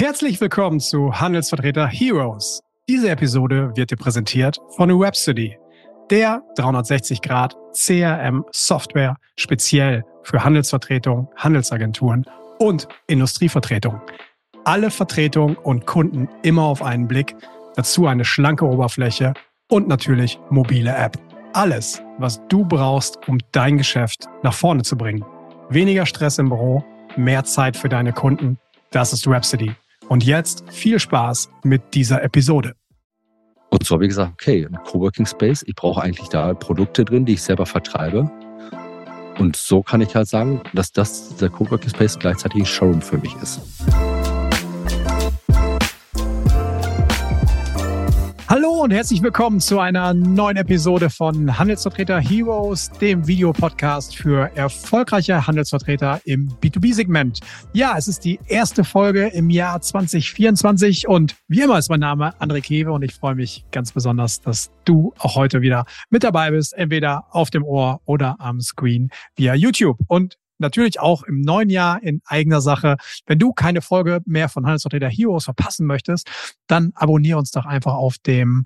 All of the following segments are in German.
Herzlich willkommen zu Handelsvertreter Heroes. Diese Episode wird dir präsentiert von Webstudy, der 360 Grad CRM Software speziell für Handelsvertretung, Handelsagenturen und Industrievertretung. Alle Vertretungen und Kunden immer auf einen Blick, dazu eine schlanke Oberfläche und natürlich mobile App. Alles, was du brauchst, um dein Geschäft nach vorne zu bringen. Weniger Stress im Büro, mehr Zeit für deine Kunden. Das ist Rhapsody. Und jetzt viel Spaß mit dieser Episode. Und so habe ich gesagt, okay, ein Coworking Space, ich brauche eigentlich da Produkte drin, die ich selber vertreibe. Und so kann ich halt sagen, dass das der Coworking Space gleichzeitig ein Showroom für mich ist. Hallo und herzlich willkommen zu einer neuen Episode von Handelsvertreter Heroes, dem Videopodcast für erfolgreiche Handelsvertreter im B2B-Segment. Ja, es ist die erste Folge im Jahr 2024 und wie immer ist mein Name André Kewe und ich freue mich ganz besonders, dass du auch heute wieder mit dabei bist, entweder auf dem Ohr oder am Screen via YouTube. Und natürlich auch im neuen Jahr in eigener Sache. Wenn du keine Folge mehr von Handelsvertreter Heroes verpassen möchtest, dann abonniere uns doch einfach auf dem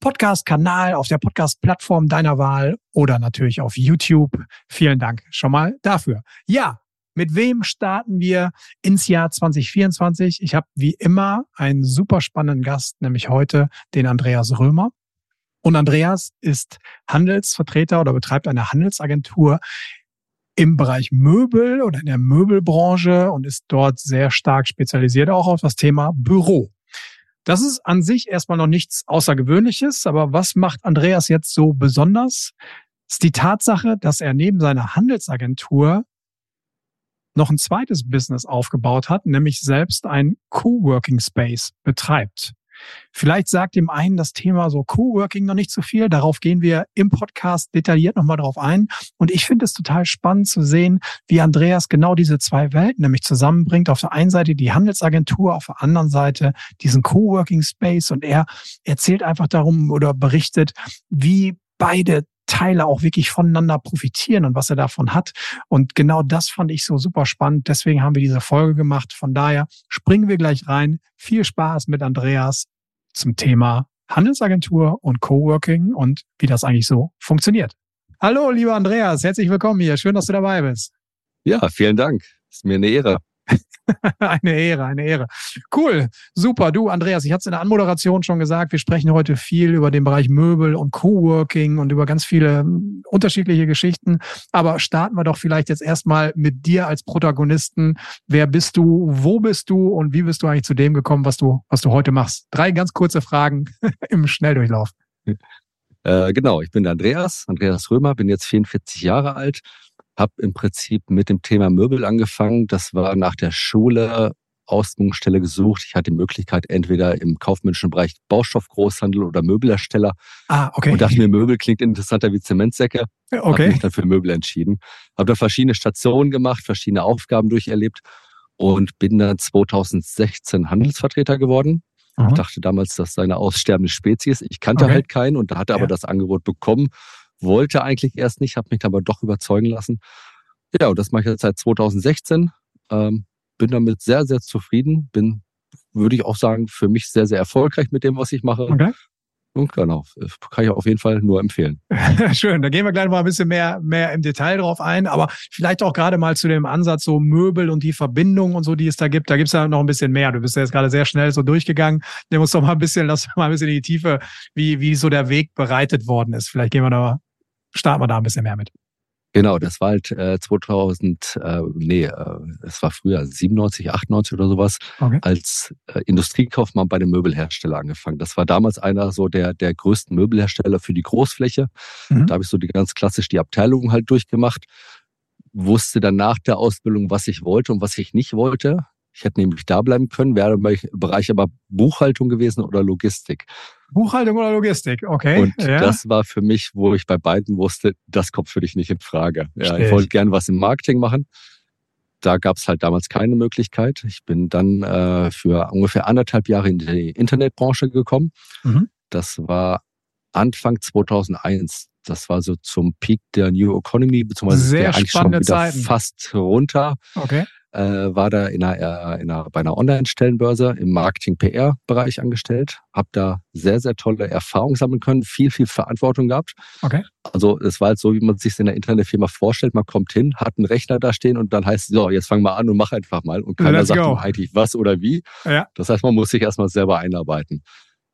Podcast-Kanal, auf der Podcast-Plattform deiner Wahl oder natürlich auf YouTube. Vielen Dank schon mal dafür. Ja, mit wem starten wir ins Jahr 2024? Ich habe wie immer einen super spannenden Gast, nämlich heute den Andreas Römer. Und Andreas ist Handelsvertreter oder betreibt eine Handelsagentur im Bereich Möbel oder in der Möbelbranche und ist dort sehr stark spezialisiert auch auf das Thema Büro. Das ist an sich erstmal noch nichts Außergewöhnliches, aber was macht Andreas jetzt so besonders? Ist die Tatsache, dass er neben seiner Handelsagentur noch ein zweites Business aufgebaut hat, nämlich selbst ein Coworking Space betreibt. Vielleicht sagt dem einen das Thema so Coworking noch nicht so viel. Darauf gehen wir im Podcast detailliert nochmal drauf ein. Und ich finde es total spannend zu sehen, wie Andreas genau diese zwei Welten nämlich zusammenbringt. Auf der einen Seite die Handelsagentur, auf der anderen Seite diesen Coworking Space. Und er erzählt einfach darum oder berichtet, wie beide Teile auch wirklich voneinander profitieren und was er davon hat. Und genau das fand ich so super spannend. Deswegen haben wir diese Folge gemacht. Von daher springen wir gleich rein. Viel Spaß mit Andreas zum Thema Handelsagentur und Coworking und wie das eigentlich so funktioniert. Hallo, lieber Andreas, herzlich willkommen hier. Schön, dass du dabei bist. Ja, vielen Dank. Ist mir eine Ehre. eine Ehre, eine Ehre. Cool, super. Du, Andreas, ich hatte es in der Anmoderation schon gesagt, wir sprechen heute viel über den Bereich Möbel und Coworking und über ganz viele hm, unterschiedliche Geschichten. Aber starten wir doch vielleicht jetzt erstmal mit dir als Protagonisten. Wer bist du? Wo bist du? Und wie bist du eigentlich zu dem gekommen, was du, was du heute machst? Drei ganz kurze Fragen im Schnelldurchlauf. Äh, genau, ich bin der Andreas, Andreas Römer, bin jetzt 44 Jahre alt habe im Prinzip mit dem Thema Möbel angefangen. Das war nach der Schule Ausbildungsstelle gesucht. Ich hatte die Möglichkeit, entweder im kaufmännischen Bereich Baustoffgroßhandel oder Möbelhersteller. Ah, okay. Und dachte mir, Möbel klingt interessanter wie Zementsäcke. Okay. Habe mich dann für Möbel entschieden. Habe da verschiedene Stationen gemacht, verschiedene Aufgaben durcherlebt und bin dann 2016 Handelsvertreter geworden. Aha. Ich dachte damals, das sei eine aussterbende Spezies. Ich kannte okay. halt keinen und da hatte ja. aber das Angebot bekommen wollte eigentlich erst nicht, habe mich aber doch überzeugen lassen. Ja, und das mache ich jetzt seit 2016. Ähm, bin damit sehr, sehr zufrieden. Bin, würde ich auch sagen, für mich sehr, sehr erfolgreich mit dem, was ich mache. Okay. Und genau, kann ich auf jeden Fall nur empfehlen. Schön, da gehen wir gleich mal ein bisschen mehr, mehr im Detail drauf ein, aber vielleicht auch gerade mal zu dem Ansatz so Möbel und die Verbindung und so, die es da gibt. Da gibt es ja noch ein bisschen mehr. Du bist ja jetzt gerade sehr schnell so durchgegangen. Nimm uns doch mal ein bisschen, lass mal ein bisschen in die Tiefe, wie, wie so der Weg bereitet worden ist. Vielleicht gehen wir da starten wir da ein bisschen mehr mit. Genau, das war halt äh, 2000, äh, nee, äh, es war früher 97, 98 oder sowas, okay. als äh, Industriekaufmann bei dem Möbelhersteller angefangen. Das war damals einer so der der größten Möbelhersteller für die Großfläche. Mhm. Da habe ich so die ganz klassisch die Abteilungen halt durchgemacht, wusste dann nach der Ausbildung, was ich wollte und was ich nicht wollte. Ich hätte nämlich da bleiben können, wäre im Bereich aber Buchhaltung gewesen oder Logistik. Buchhaltung oder Logistik, okay. Und ja. das war für mich, wo ich bei beiden wusste, das kommt für dich nicht in Frage. Ja, ich wollte gern was im Marketing machen. Da gab es halt damals keine Möglichkeit. Ich bin dann äh, für ungefähr anderthalb Jahre in die Internetbranche gekommen. Mhm. Das war Anfang 2001. Das war so zum Peak der New Economy, beziehungsweise Sehr der eigentlich schon wieder Zeiten. fast runter. Okay äh, war da in einer, äh, in einer, bei einer Online-Stellenbörse im Marketing-PR-Bereich angestellt, habe da sehr, sehr tolle Erfahrungen sammeln können, viel, viel Verantwortung gehabt. Okay. Also es war halt so, wie man sich in der Internetfirma vorstellt, man kommt hin, hat einen Rechner da stehen und dann heißt es, so, jetzt fang mal an und mach einfach mal. Und keiner Let's sagt eigentlich was oder wie. Ja. Das heißt, man muss sich erstmal selber einarbeiten.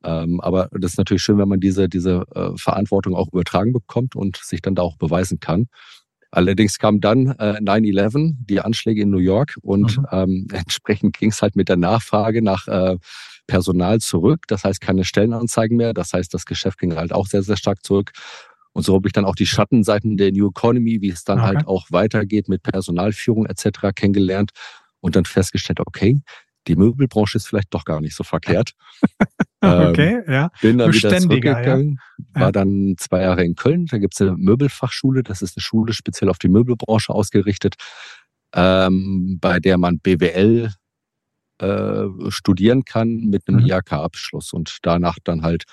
Ähm, aber das ist natürlich schön, wenn man diese, diese äh, Verantwortung auch übertragen bekommt und sich dann da auch beweisen kann. Allerdings kam dann äh, 9-11, die Anschläge in New York und mhm. ähm, entsprechend ging es halt mit der Nachfrage nach äh, Personal zurück. Das heißt keine Stellenanzeigen mehr. Das heißt, das Geschäft ging halt auch sehr, sehr stark zurück. Und so habe ich dann auch die Schattenseiten der New Economy, wie es dann halt okay. halt auch weitergeht mit Personalführung etc. kennengelernt und dann festgestellt, okay, die Möbelbranche ist vielleicht doch gar nicht so verkehrt. okay, ähm, ja. Bin dann wieder zurückgegangen, ja. war dann zwei Jahre in Köln. Da gibt's eine Möbelfachschule. Das ist eine Schule speziell auf die Möbelbranche ausgerichtet, ähm, bei der man BWL äh, studieren kann mit einem mhm. IHK-Abschluss und danach dann halt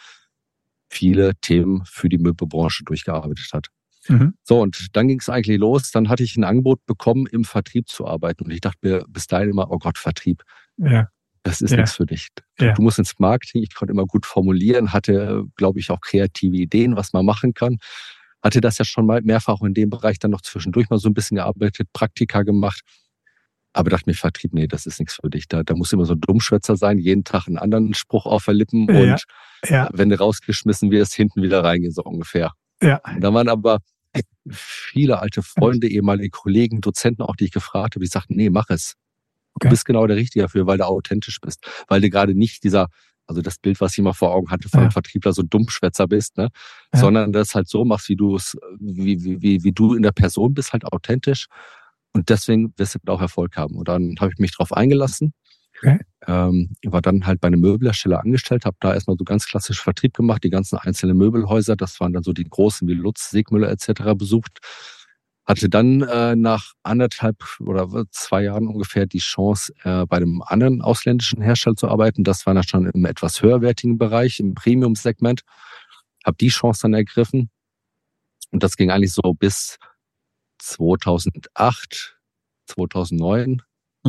viele Themen für die Möbelbranche durchgearbeitet hat. Mhm. So, und dann ging es eigentlich los. Dann hatte ich ein Angebot bekommen, im Vertrieb zu arbeiten. Und ich dachte mir bis dahin immer, oh Gott, Vertrieb. Ja. Das ist ja. nichts für dich. Ja. Du musst ins Marketing. Ich konnte immer gut formulieren, hatte, glaube ich, auch kreative Ideen, was man machen kann. Hatte das ja schon mal mehrfach in dem Bereich dann noch zwischendurch mal so ein bisschen gearbeitet, Praktika gemacht. Aber dachte mir, Vertrieb, nee, das ist nichts für dich. Da, da muss immer so ein Dummschwätzer sein, jeden Tag einen anderen Spruch auf der Lippen ja. und wenn du rausgeschmissen wirst, hinten wieder reingehen, so ungefähr. Ja. Und da waren aber viele alte Freunde, ehemalige Kollegen, Dozenten auch, die ich gefragt habe, die sagten, nee, mach es. Okay. Du bist genau der Richtige dafür, weil du authentisch bist. Weil du gerade nicht dieser, also das Bild, was ich immer vor Augen hatte von ja. Vertriebler, so Dummschwätzer bist, ne? Ja. Sondern das halt so machst, wie du es, wie, wie, wie, wie du in der Person bist, halt authentisch. Und deswegen wirst du auch Erfolg haben. Und dann habe ich mich drauf eingelassen. Okay. Ähm, war dann halt bei einem Möbelhersteller angestellt, habe da erstmal so ganz klassisch Vertrieb gemacht, die ganzen einzelnen Möbelhäuser, das waren dann so die großen wie Lutz, Segmüller etc. besucht hatte dann äh, nach anderthalb oder zwei Jahren ungefähr die Chance, äh, bei einem anderen ausländischen Hersteller zu arbeiten. Das war dann schon im etwas höherwertigen Bereich, im Premium-Segment. Habe die Chance dann ergriffen. Und das ging eigentlich so bis 2008, 2009.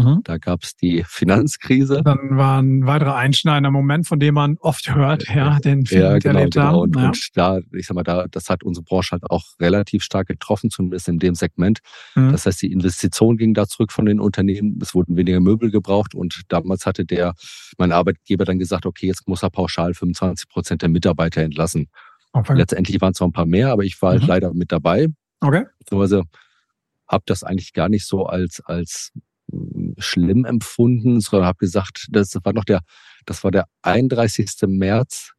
Mhm. Da gab es die Finanzkrise. Dann war ein weiterer einschneidender Moment, von dem man oft hört, ja, den viele ja, genau, erlebt genau. haben. Und, ja. und da, ich sag mal, da, das hat unsere Branche halt auch relativ stark getroffen, zumindest in dem Segment. Mhm. Das heißt, die Investition ging da zurück von den Unternehmen. Es wurden weniger Möbel gebraucht und damals hatte der, mein Arbeitgeber dann gesagt, okay, jetzt muss er pauschal 25 Prozent der Mitarbeiter entlassen. Okay. Letztendlich waren es noch ein paar mehr, aber ich war halt mhm. leider mit dabei. Okay. Also habe das eigentlich gar nicht so als als schlimm empfunden, sondern habe gesagt, das war noch der, das war der 31. März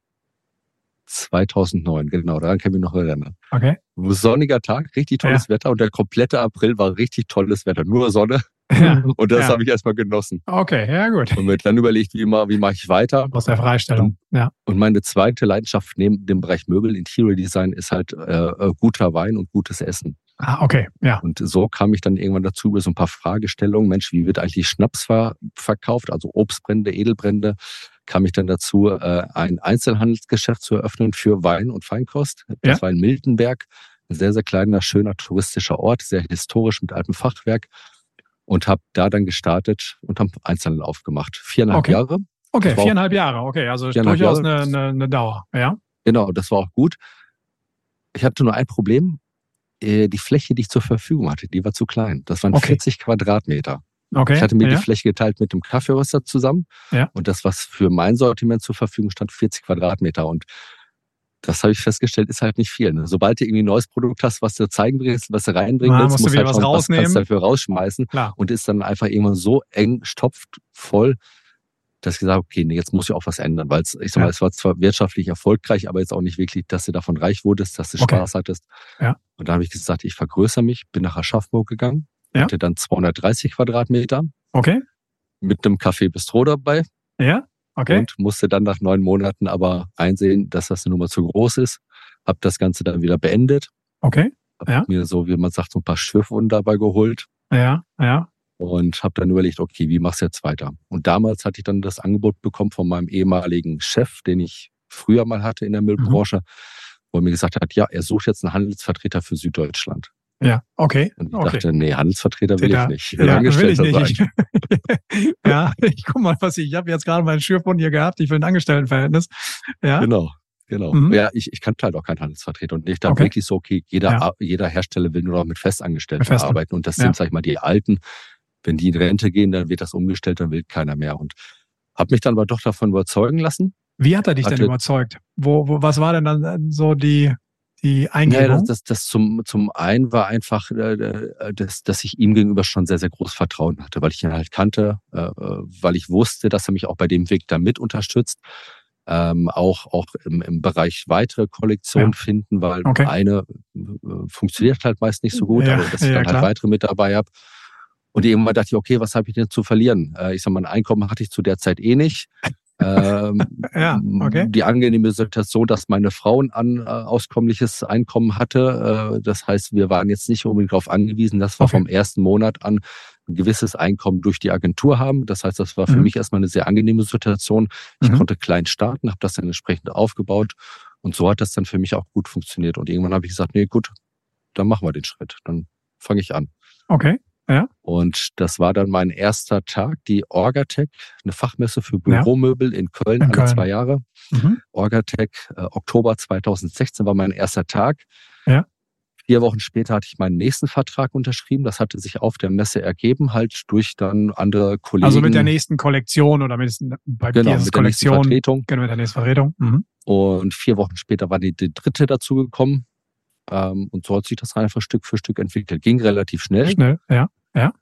2009, genau, daran kann ich mich noch erinnern. Okay. Sonniger Tag, richtig tolles ja. Wetter und der komplette April war richtig tolles Wetter, nur Sonne. Ja. Und das ja. habe ich erstmal genossen. Okay, ja gut. Und mir dann überlegt, wie, immer, wie mache ich weiter. Aus der Freistellung, ja. Und meine zweite Leidenschaft neben dem Bereich Möbel, Interior Design, ist halt äh, äh guter Wein und gutes Essen. Ah, okay, ja. Und so kam ich dann irgendwann dazu über so ein paar Fragestellungen. Mensch, wie wird eigentlich Schnaps ver verkauft? Also Obstbrände, Edelbrände. Kam ich dann dazu, äh, ein Einzelhandelsgeschäft zu eröffnen für Wein und Feinkost. Das ja. war in Miltenberg. Ein sehr, sehr kleiner, schöner touristischer Ort, sehr historisch mit altem Fachwerk. Und habe da dann gestartet und habe Einzelhandel aufgemacht. Viereinhalb okay. Jahre. Okay, viereinhalb Jahre. Okay, also durchaus eine, eine, eine Dauer. Ja. Genau, das war auch gut. Ich hatte nur ein Problem die Fläche, die ich zur Verfügung hatte, die war zu klein. Das waren okay. 40 Quadratmeter. Okay. Ich hatte mir ja. die Fläche geteilt mit dem Kaffeeröster zusammen. Ja. Und das, was für mein Sortiment zur Verfügung stand, 40 Quadratmeter. Und das habe ich festgestellt, ist halt nicht viel. Ne? Sobald du irgendwie ein neues Produkt hast, was du zeigen willst, was du reinbringen willst, musst, musst du halt was schauen, rausnehmen. was kannst du dafür rausschmeißen. Klar. Und ist dann einfach irgendwann so eng stopft voll, dass ich gesagt habe, okay, nee, jetzt muss ich auch was ändern, weil es, ich sag mal, ja. es war zwar wirtschaftlich erfolgreich, aber jetzt auch nicht wirklich, dass du davon reich wurdest, dass du okay. Spaß hattest. Ja. Und da habe ich gesagt, ich vergrößere mich, bin nach Aschaffenburg gegangen, ja. hatte dann 230 Quadratmeter. Okay. Mit einem Café Bistro dabei. Ja. Okay. Und musste dann nach neun Monaten aber einsehen, dass das eine Nummer zu groß ist. Hab das Ganze dann wieder beendet. Okay. Hab ja. mir so, wie man sagt, so ein paar Schürfwunden dabei geholt. Ja, ja und habe dann überlegt, okay, wie machst du jetzt weiter? Und damals hatte ich dann das Angebot bekommen von meinem ehemaligen Chef, den ich früher mal hatte in der Müllbranche, mhm. wo er mir gesagt hat, ja, er sucht jetzt einen Handelsvertreter für Süddeutschland. Ja, okay. Und ich okay. dachte, nee, Handelsvertreter will Der- ich nicht. Ich will Ja, will ich nicht. Ich, ja, ich guck mal, was ich, ich habe jetzt gerade meinen Schürfbund hier gehabt, ich will ein Angestelltenverhältnis. Ja, Genau. Genau. Mhm. Ja, ich, ich kannte halt auch keinen Handelsvertreter und ich dachte Okay. wirklich so, okay, jeder, Ja. jeder Hersteller will nur noch mit Festangestellten Festen. arbeiten und das Ja. sind, sag ich mal, die Alten. Wenn die in Rente gehen, dann wird das umgestellt, dann will keiner mehr. Und habe mich dann aber doch davon überzeugen lassen. Wie hat er dich denn Hatte- überzeugt? Wo, wo, was war denn dann so die, die Ja, Eingebung? das, das, das zum, zum einen war einfach, äh, äh, dass, dass ich ihm gegenüber schon sehr, sehr großes Vertrauen hatte, weil ich ihn halt kannte, äh, äh, weil ich wusste, dass er mich auch bei dem Weg da mit unterstützt. Ähm, auch auch im, im Bereich weitere Kollektionen finden, weil Okay. eine äh, funktioniert halt meist nicht so gut, Ja, aber dass ich ja, dann klar. halt weitere mit dabei habe. Und irgendwann dachte ich, okay, was habe ich denn zu verlieren? Äh, ich sag mal, ein Einkommen hatte ich zu der Zeit eh nicht. ähm, Ja, okay. Die angenehme Situation, dass meine Frau ein an, äh, auskömmliches Einkommen hatte. Äh, das heißt, wir waren jetzt nicht unbedingt darauf angewiesen, dass wir Okay. vom ersten Monat an ein gewisses Einkommen durch die Agentur haben. Das heißt, das war für Mhm. mich erstmal eine sehr angenehme Situation. Ich Mhm. konnte klein starten, habe das dann entsprechend aufgebaut. Und so hat das dann für mich auch gut funktioniert. Und irgendwann habe ich gesagt, nee, gut, dann machen wir den Schritt. Dann fange ich an. Okay. Und das war dann mein erster Tag, die Orgatech, eine Fachmesse für Ja. Büromöbel in Köln, In alle Köln. zwei Jahre. Mhm. Orgatech, äh, Oktober 2016 war mein erster Tag. Ja. Vier Wochen später hatte ich meinen nächsten Vertrag unterschrieben. Das hatte sich auf der Messe ergeben, halt durch dann andere Kollegen. Also mit der nächsten Kollektion oder mit, bei genau, mit der nächsten Kollektion. Vertretung. Genau, mit der nächsten Vertretung. Mhm. Und vier Wochen später war die, die dritte dazugekommen. Ähm, und so hat sich das einfach Stück für Stück entwickelt. Ging relativ schnell. Schnell, ja.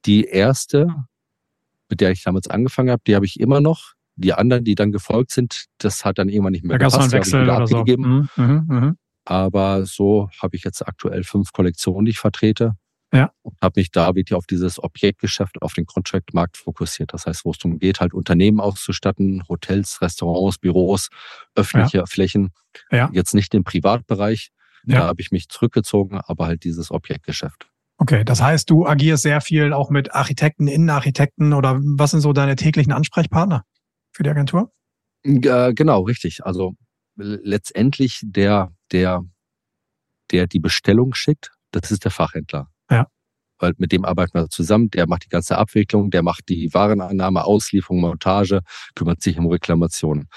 Die erste, mit der ich damals angefangen habe, die habe ich immer noch. Die anderen, die dann gefolgt sind, das hat dann irgendwann nicht Da mehr gab es noch einen gepasst. habe Wechsel oder so. Mhm. Mhm. Mhm. Aber so habe ich jetzt aktuell fünf Kollektionen, die ich vertrete. Ja. Und habe mich da wirklich auf dieses Objektgeschäft, auf den Contract-Markt fokussiert. Das heißt, wo es darum geht, halt Unternehmen auszustatten, Hotels, Restaurants, Büros, öffentliche Flächen. Ja. Jetzt nicht im Privatbereich. Ja. Da habe ich mich zurückgezogen, aber halt dieses Objektgeschäft. Okay, das heißt, du agierst sehr viel auch mit Architekten, Innenarchitekten oder was sind so deine täglichen Ansprechpartner für die Agentur? Äh, genau, richtig. Also letztendlich der, der, der die Bestellung schickt, das ist der Fachhändler. Ja. Weil mit dem arbeiten wir zusammen, der macht die ganze Abwicklung, der macht die Warenannahme, Auslieferung, Montage, kümmert sich um Reklamationen.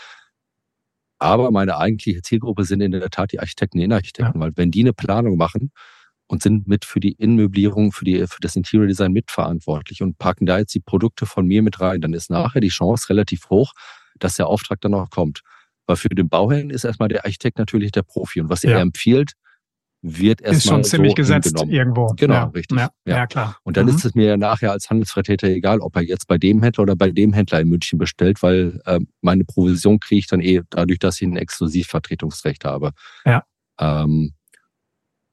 Aber meine eigentliche Zielgruppe sind in der Tat die Architekten, die Innenarchitekten, weil wenn die eine Planung machen und sind mit für die Innenmöblierung, für, die, für das Interior Design mitverantwortlich und packen da jetzt die Produkte von mir mit rein, dann ist nachher die Chance relativ hoch, dass der Auftrag dann auch kommt. Weil für den Bauherrn ist erstmal der Architekt natürlich der Profi und was Ja. er empfiehlt, wird erstmal Ist schon ziemlich so gesetzt hingenommen. irgendwo. Genau, ja. richtig. Ja, Ja. klar. Und dann Mhm. ist es mir ja nachher als Handelsvertreter egal, ob er jetzt bei dem Händler oder bei dem Händler in München bestellt, weil äh, meine Provision kriege ich dann eh dadurch, dass ich ein Exklusivvertretungsrecht habe. Ja. Ähm,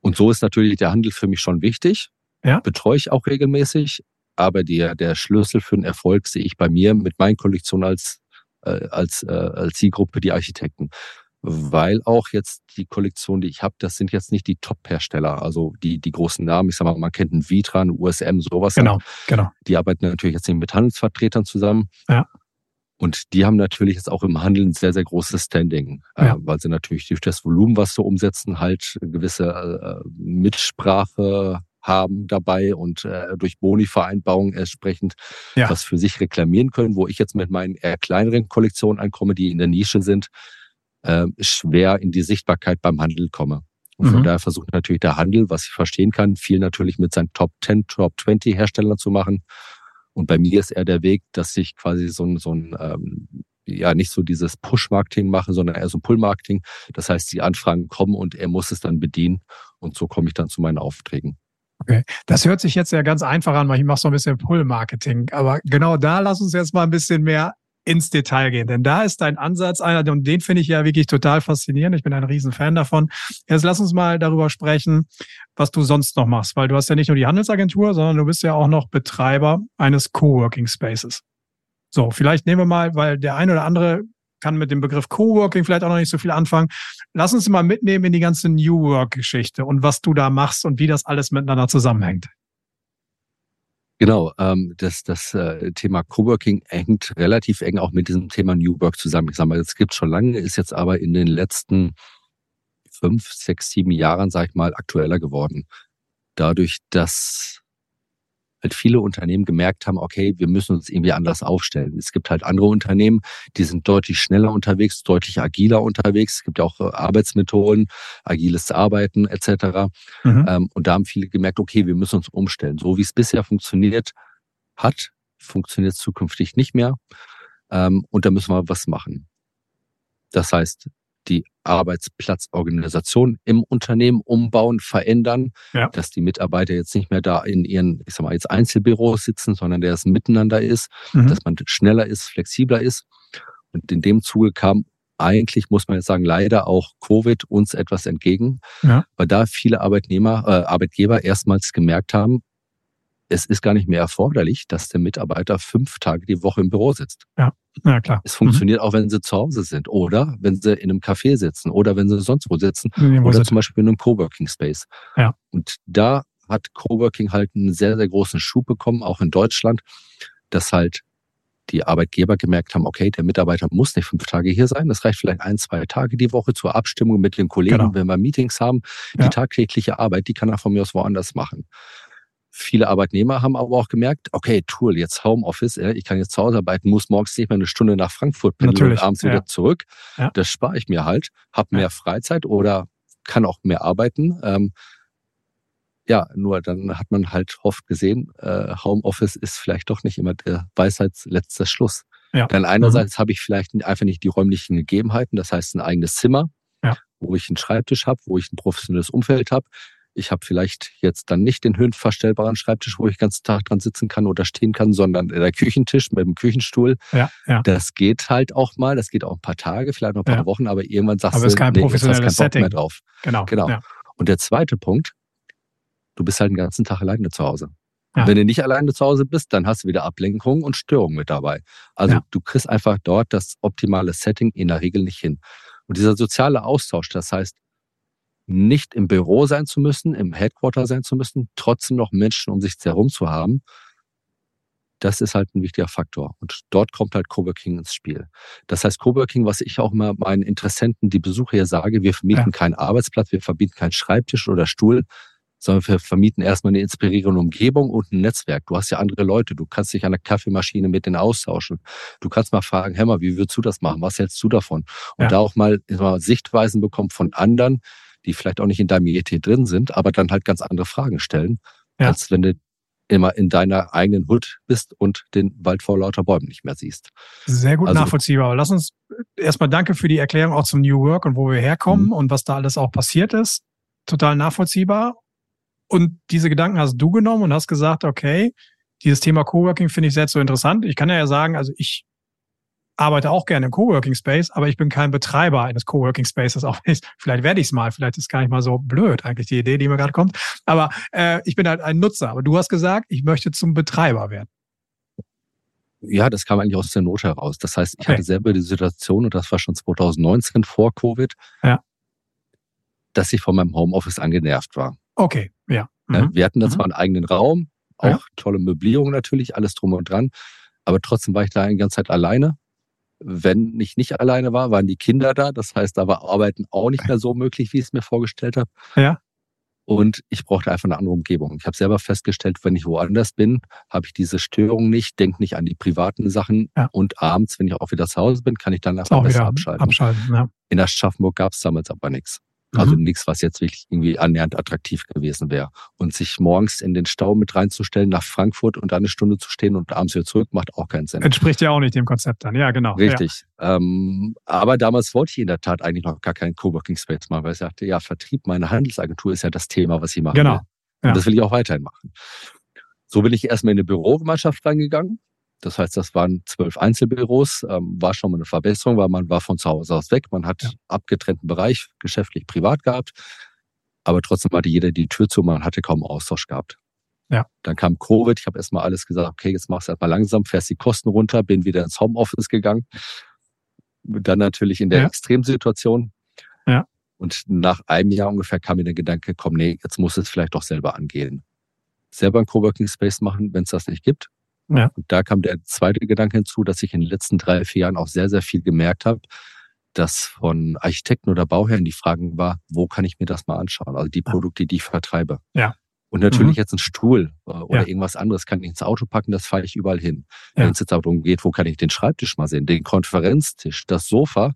und so ist natürlich der Handel für mich schon wichtig. Ja. Betreue ich auch regelmäßig. Aber der, der Schlüssel für den Erfolg sehe ich bei mir mit meinen Kollektionen als, äh, als, äh, als Zielgruppe die Architekten. Weil auch jetzt die Kollektion, die ich habe, das sind jetzt nicht die Top-Hersteller, also die, die großen Namen. Ich sag mal, man kennt einen Vitra, einen USM, sowas. Genau, genau. Die arbeiten natürlich jetzt nicht mit Handelsvertretern zusammen. Ja. Und die haben natürlich jetzt auch im Handel ein sehr, sehr großes Standing, Ja. äh, weil sie natürlich durch das Volumen, was sie umsetzen, halt gewisse äh, Mitsprache haben dabei und äh, durch Boni-Vereinbarungen entsprechend Ja. was für sich reklamieren können, wo ich jetzt mit meinen eher kleineren Kollektionen ankomme, die in der Nische sind, äh, schwer in die Sichtbarkeit beim Handel komme. Und von Mhm. daher versucht natürlich der Handel, was ich verstehen kann, viel natürlich mit seinen Top 10, Top 20 Herstellern zu machen. Und bei mir ist eher der Weg, dass ich quasi so ein, so ein ähm, ja, nicht so dieses Push-Marketing mache, sondern eher so ein Pull-Marketing. Das heißt, die Anfragen kommen und er muss es dann bedienen. Und so komme ich dann zu meinen Aufträgen. Das hört sich jetzt ja ganz einfach an, weil ich mache so ein bisschen Pull-Marketing. Aber genau da lass uns jetzt mal ein bisschen mehr ins Detail gehen. Denn da ist dein Ansatz einer, und den finde ich ja wirklich total faszinierend. Ich bin ein Riesenfan davon. Jetzt lass uns mal darüber sprechen, was du sonst noch machst. Weil du hast ja nicht nur die Handelsagentur, sondern du bist ja auch noch Betreiber eines Coworking Spaces. So, vielleicht nehmen wir mal, weil der eine oder andere kann mit dem Begriff Coworking vielleicht auch noch nicht so viel anfangen. Lass uns mal mitnehmen in die ganze New Work-Geschichte und was du da machst und wie das alles miteinander zusammenhängt. Genau, ähm, das, das äh, Thema Coworking hängt relativ eng auch mit diesem Thema New Work zusammen. Ich sage mal, es gibt schon lange, ist jetzt aber in den letzten fünf, sechs, sieben Jahren, sag ich mal, aktueller geworden. dadurch, dass halt viele Unternehmen gemerkt haben, okay, wir müssen uns irgendwie anders aufstellen. Es gibt halt andere Unternehmen, die sind deutlich schneller unterwegs, deutlich agiler unterwegs. Es gibt ja auch äh, Arbeitsmethoden, agiles Arbeiten etc. Mhm. Ähm, und da haben viele gemerkt, okay, wir müssen uns umstellen. So wie es bisher funktioniert hat, funktioniert es zukünftig nicht mehr. Ähm, und da müssen wir was machen. Das heißt, die Arbeitsplatzorganisation im Unternehmen umbauen, verändern, ja. dass die Mitarbeiter jetzt nicht mehr da in ihren, ich sag mal, jetzt Einzelbüros sitzen, sondern der es miteinander ist, mhm. dass man schneller ist, flexibler ist. Und in dem Zuge kam eigentlich, muss man jetzt sagen, leider auch Covid uns etwas entgegen, ja. weil da viele Arbeitnehmer, äh, Arbeitgeber erstmals gemerkt haben, es ist gar nicht mehr erforderlich, dass der Mitarbeiter fünf Tage die Woche im Büro sitzt. Ja, ja klar. Es funktioniert mhm. auch, wenn sie zu Hause sind oder wenn sie in einem Café sitzen oder wenn sie sonst wo sitzen wo oder zum Beispiel in einem Coworking Space. Ja. Und da hat Coworking halt einen sehr, sehr großen Schub bekommen, auch in Deutschland, dass halt die Arbeitgeber gemerkt haben, okay, der Mitarbeiter muss nicht fünf Tage hier sein. Das reicht vielleicht ein, zwei Tage die Woche zur Abstimmung mit den Kollegen, genau. wenn wir Meetings haben. Die ja. tagtägliche Arbeit, die kann er von mir aus woanders machen. Viele Arbeitnehmer haben aber auch gemerkt, okay, Tool, jetzt Homeoffice, ich kann jetzt zu Hause arbeiten, muss morgens nicht mehr eine Stunde nach Frankfurt pendeln und abends ja. wieder zurück. Ja. Das spare ich mir halt, habe mehr ja. Freizeit oder kann auch mehr arbeiten. Ähm, ja, nur dann hat man halt oft gesehen, äh, Homeoffice ist vielleicht doch nicht immer der Weisheitsletzter Schluss. Ja. Denn einerseits mhm. habe ich vielleicht einfach nicht die räumlichen Gegebenheiten, das heißt ein eigenes Zimmer, wo ich einen Schreibtisch habe, wo ich ein professionelles Umfeld habe. Ich habe vielleicht jetzt dann nicht den höhenverstellbaren Schreibtisch, wo ich den ganzen Tag dran sitzen kann oder stehen kann, sondern der Küchentisch mit dem Küchenstuhl. Ja, ja. Das geht halt auch mal. Das geht auch ein paar Tage, vielleicht noch ein paar ja. Wochen, aber irgendwann sagst aber du, ist kein nee, professionelles hast keinen Bock mehr drauf. Genau. genau. Ja. Und der zweite Punkt, du bist halt den ganzen Tag alleine zu Hause. Ja. Wenn du nicht alleine zu Hause bist, dann hast du wieder Ablenkung und Störung mit dabei. Also ja. du kriegst einfach dort das optimale Setting in der Regel nicht hin. Und dieser soziale Austausch, das heißt, nicht im Büro sein zu müssen, im Headquarter sein zu müssen, trotzdem noch Menschen um sich herum zu haben, das ist halt ein wichtiger Faktor. Und dort kommt halt Coworking ins Spiel. Das heißt, Coworking, was ich auch immer meinen Interessenten, die Besucher hier sage, wir vermieten ja. keinen Arbeitsplatz, wir verbieten keinen Schreibtisch oder Stuhl, sondern wir vermieten erstmal eine inspirierende Umgebung und ein Netzwerk. Du hast ja andere Leute, du kannst dich an der Kaffeemaschine mit denen austauschen. Du kannst mal fragen, Hämmer, wie würdest du das machen? Was hältst du davon? Und ja. da auch mal, mal Sichtweisen bekommen von anderen, die vielleicht auch nicht in deinem ET drin sind, aber dann halt ganz andere Fragen stellen, ja. als wenn du immer in deiner eigenen Hut bist und den Wald vor lauter Bäumen nicht mehr siehst. Sehr gut also, nachvollziehbar. Lass uns erstmal danke für die Erklärung auch zum New Work und wo wir herkommen mhm. und was da alles auch passiert ist. Total nachvollziehbar. Und diese Gedanken hast du genommen und hast gesagt, okay, dieses Thema Coworking finde ich sehr so interessant. Ich kann ja sagen, also ich arbeite auch gerne im Coworking Space, aber ich bin kein Betreiber eines Coworking Spaces. Auch nicht. Vielleicht werde ich es mal. Vielleicht ist gar nicht mal so blöd, eigentlich die Idee, die mir gerade kommt. Aber äh, ich bin halt ein Nutzer. Aber du hast gesagt, ich möchte zum Betreiber werden. Ja, das kam eigentlich aus der Not heraus. Das heißt, ich okay. hatte selber die Situation, und das war schon 2019 vor Covid, ja. dass ich von meinem Homeoffice angenervt war. Okay, ja. Mhm. Wir hatten da mhm. zwar einen eigenen Raum, auch ja. tolle Möblierung natürlich, alles drum und dran. Aber trotzdem war ich da die ganze Zeit alleine wenn ich nicht alleine war, waren die Kinder da. Das heißt, da war Arbeiten auch nicht mehr so möglich, wie ich es mir vorgestellt habe. Ja. Und ich brauchte einfach eine andere Umgebung. Ich habe selber festgestellt, wenn ich woanders bin, habe ich diese Störung nicht, denke nicht an die privaten Sachen. Ja. Und abends, wenn ich auch wieder zu Hause bin, kann ich dann einfach besser abschalten. abschalten ja. In Aschaffenburg gab es damals aber nichts. Also mhm. nichts, was jetzt wirklich irgendwie annähernd attraktiv gewesen wäre. Und sich morgens in den Stau mit reinzustellen nach Frankfurt und eine Stunde zu stehen und abends wieder zurück, macht auch keinen Sinn. Entspricht ja auch nicht dem Konzept dann. Ja, genau. Richtig. Ja. Ähm, aber damals wollte ich in der Tat eigentlich noch gar keinen Coworking Space machen, weil ich sagte, ja, Vertrieb meiner Handelsagentur ist ja das Thema, was ich mache. Genau. Und ja. das will ich auch weiterhin machen. So bin ich erstmal in eine Bürogemeinschaft reingegangen das heißt, das waren zwölf Einzelbüros, ähm, war schon mal eine Verbesserung, weil man war von zu Hause aus weg, man hat ja. abgetrennten Bereich, geschäftlich, privat gehabt, aber trotzdem hatte jeder die Tür zu, man hatte kaum Austausch gehabt. Ja. Dann kam Covid, ich habe erstmal alles gesagt, okay, jetzt machst du erstmal langsam, fährst die Kosten runter, bin wieder ins Homeoffice gegangen. Dann natürlich in der ja. Extremsituation. Ja. Und nach einem Jahr ungefähr kam mir der Gedanke, komm, nee, jetzt muss es vielleicht doch selber angehen. Selber einen Coworking Space machen, wenn es das nicht gibt. Ja. Und da kam der zweite Gedanke hinzu, dass ich in den letzten drei, vier Jahren auch sehr, sehr viel gemerkt habe, dass von Architekten oder Bauherren die Fragen war, wo kann ich mir das mal anschauen? Also die Produkte, die ich vertreibe. Ja. Und natürlich mhm. jetzt ein Stuhl äh, oder ja. irgendwas anderes kann ich ins Auto packen, das fahre ich überall hin. Ja. Wenn es jetzt darum geht, wo kann ich den Schreibtisch mal sehen, den Konferenztisch, das Sofa,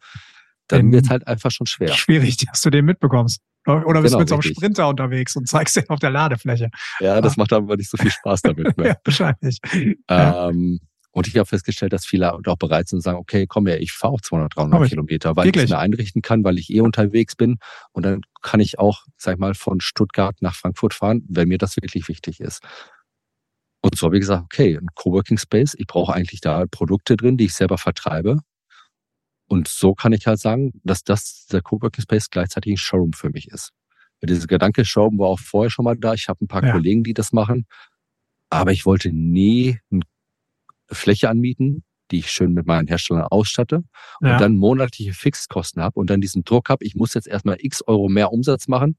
dann wird es halt einfach schon schwer. Schwierig, dass du den mitbekommst. Oder bist genau, du mit so einem Sprinter unterwegs und zeigst den auf der Ladefläche. Ja, das ah. macht aber nicht so viel Spaß damit. Ne? ja, wahrscheinlich. Ähm, und ich habe festgestellt, dass viele auch bereit sind und sagen, okay, komm her, ich fahre auch 200, 300 Kilometer, weil Wirklich? ich es mir einrichten kann, weil ich eh unterwegs bin. Und dann kann ich auch, sag ich mal, von Stuttgart nach Frankfurt fahren, wenn mir das wirklich wichtig ist. Und so habe ich gesagt, okay, ein Coworking Space, ich brauche eigentlich da Produkte drin, die ich selber vertreibe. Und so kann ich halt sagen, dass das, der Coworking Space gleichzeitig ein Showroom für mich ist. Dieser Gedanke Showroom war auch vorher schon mal da. Ich habe ein paar ja. Kollegen, die das machen. Aber ich wollte nie ein Fläche anmieten, die ich schön mit meinen Herstellern ausstatte ja. und dann monatliche Fixkosten habe und dann diesen Druck habe, ich muss jetzt erstmal x Euro mehr Umsatz machen,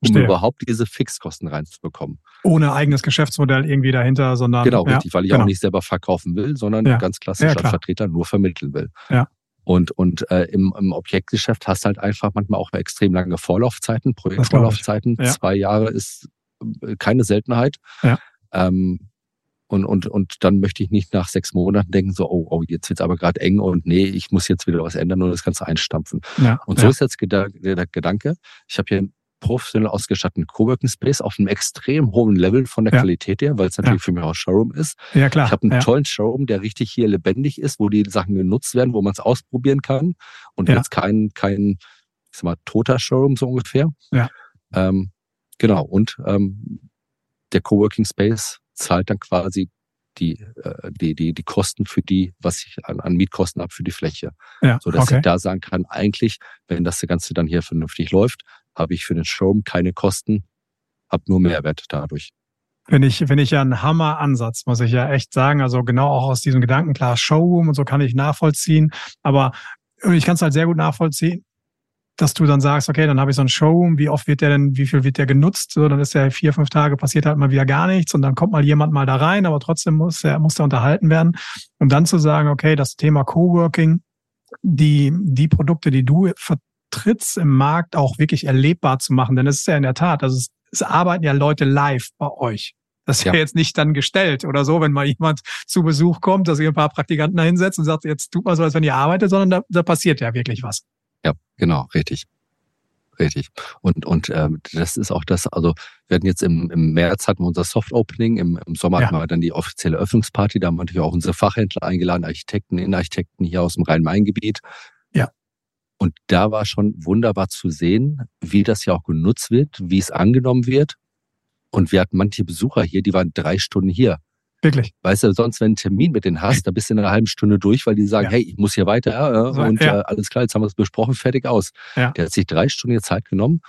um Verstehe. überhaupt diese Fixkosten reinzubekommen. Ohne eigenes Geschäftsmodell irgendwie dahinter, sondern. Genau, ja, richtig, weil ich genau. auch nicht selber verkaufen will, sondern ja. ganz klassisch als Vertreter nur vermitteln will. Ja. Und, und äh, im, im Objektgeschäft hast du halt einfach manchmal auch extrem lange Vorlaufzeiten, Projektvorlaufzeiten. Zwei Jahre ist äh, keine Seltenheit. Ja. Ähm, und, und, und dann möchte ich nicht nach sechs Monaten denken, so, oh, oh jetzt wird's aber gerade eng und nee, ich muss jetzt wieder was ändern und das Ganze einstampfen. Ja, und so ja. ist jetzt der, der Gedanke, ich habe hier professionell ausgestatteten Coworking Space auf einem extrem hohen Level von der ja. Qualität her, weil es natürlich für mich auch Showroom ist. Ja, klar. Ich habe einen tollen Showroom, der richtig hier lebendig ist, wo die Sachen genutzt werden, wo man es ausprobieren kann und jetzt kein, kein, ich sag mal, toter Showroom so ungefähr. Ja. Ähm, genau. Und ähm, der Coworking Space zahlt dann quasi die, äh, die, die, die Kosten für die, was ich an, an Mietkosten habe für die Fläche. Ja, so dass okay. ich da sagen kann, eigentlich, wenn das Ganze dann hier vernünftig läuft, habe ich für den Showroom keine Kosten, habe nur Mehrwert dadurch. Finde ich, finde ich ja ein Hammer-Ansatz, muss ich ja echt sagen. Also genau auch aus diesem Gedanken, klar, Showroom und so kann ich nachvollziehen. Aber ich kann es halt sehr gut nachvollziehen, dass du dann sagst, okay, dann habe ich so einen Showroom, wie oft wird der denn, wie viel wird der genutzt? So, dann ist ja vier, fünf Tage passiert halt mal wieder gar nichts und dann kommt mal jemand mal da rein, aber trotzdem muss der, muss der unterhalten werden. Und dann zu sagen, okay, das Thema Coworking, die, die Produkte, die du vertrittst im Markt auch wirklich erlebbar zu machen, denn es ist ja in der Tat, also es, es arbeiten ja Leute live bei euch. Das ist ja. ja. jetzt nicht dann gestellt oder so, wenn mal jemand zu Besuch kommt, dass ihr ein paar Praktikanten da hinsetzt und sagt, jetzt tut mal so, als wenn ihr arbeitet, sondern da, da passiert ja wirklich was. Ja, genau, richtig. Richtig. Und, und ähm, das ist auch das, also wir hatten jetzt im, im März hatten wir unser Soft Opening, im, im Sommer ja. hatten wir dann die offizielle Öffnungsparty, da haben wir natürlich auch unsere Fachhändler eingeladen, Architekten, Innenarchitekten hier aus dem Rhein-Main-Gebiet. Und da war schon wunderbar zu sehen, wie das ja auch genutzt wird, wie es angenommen wird. Und wir hatten manche Besucher hier, die waren drei Stunden hier. Wirklich. Weißt du, sonst, wenn du einen Termin mit denen hast, da bist du in einer halben Stunde durch, weil die sagen, ja. hey, ich muss hier weiter ja, und ja. Äh, alles klar, jetzt haben wir es besprochen, fertig aus. Ja. Der hat sich drei Stunden Zeit genommen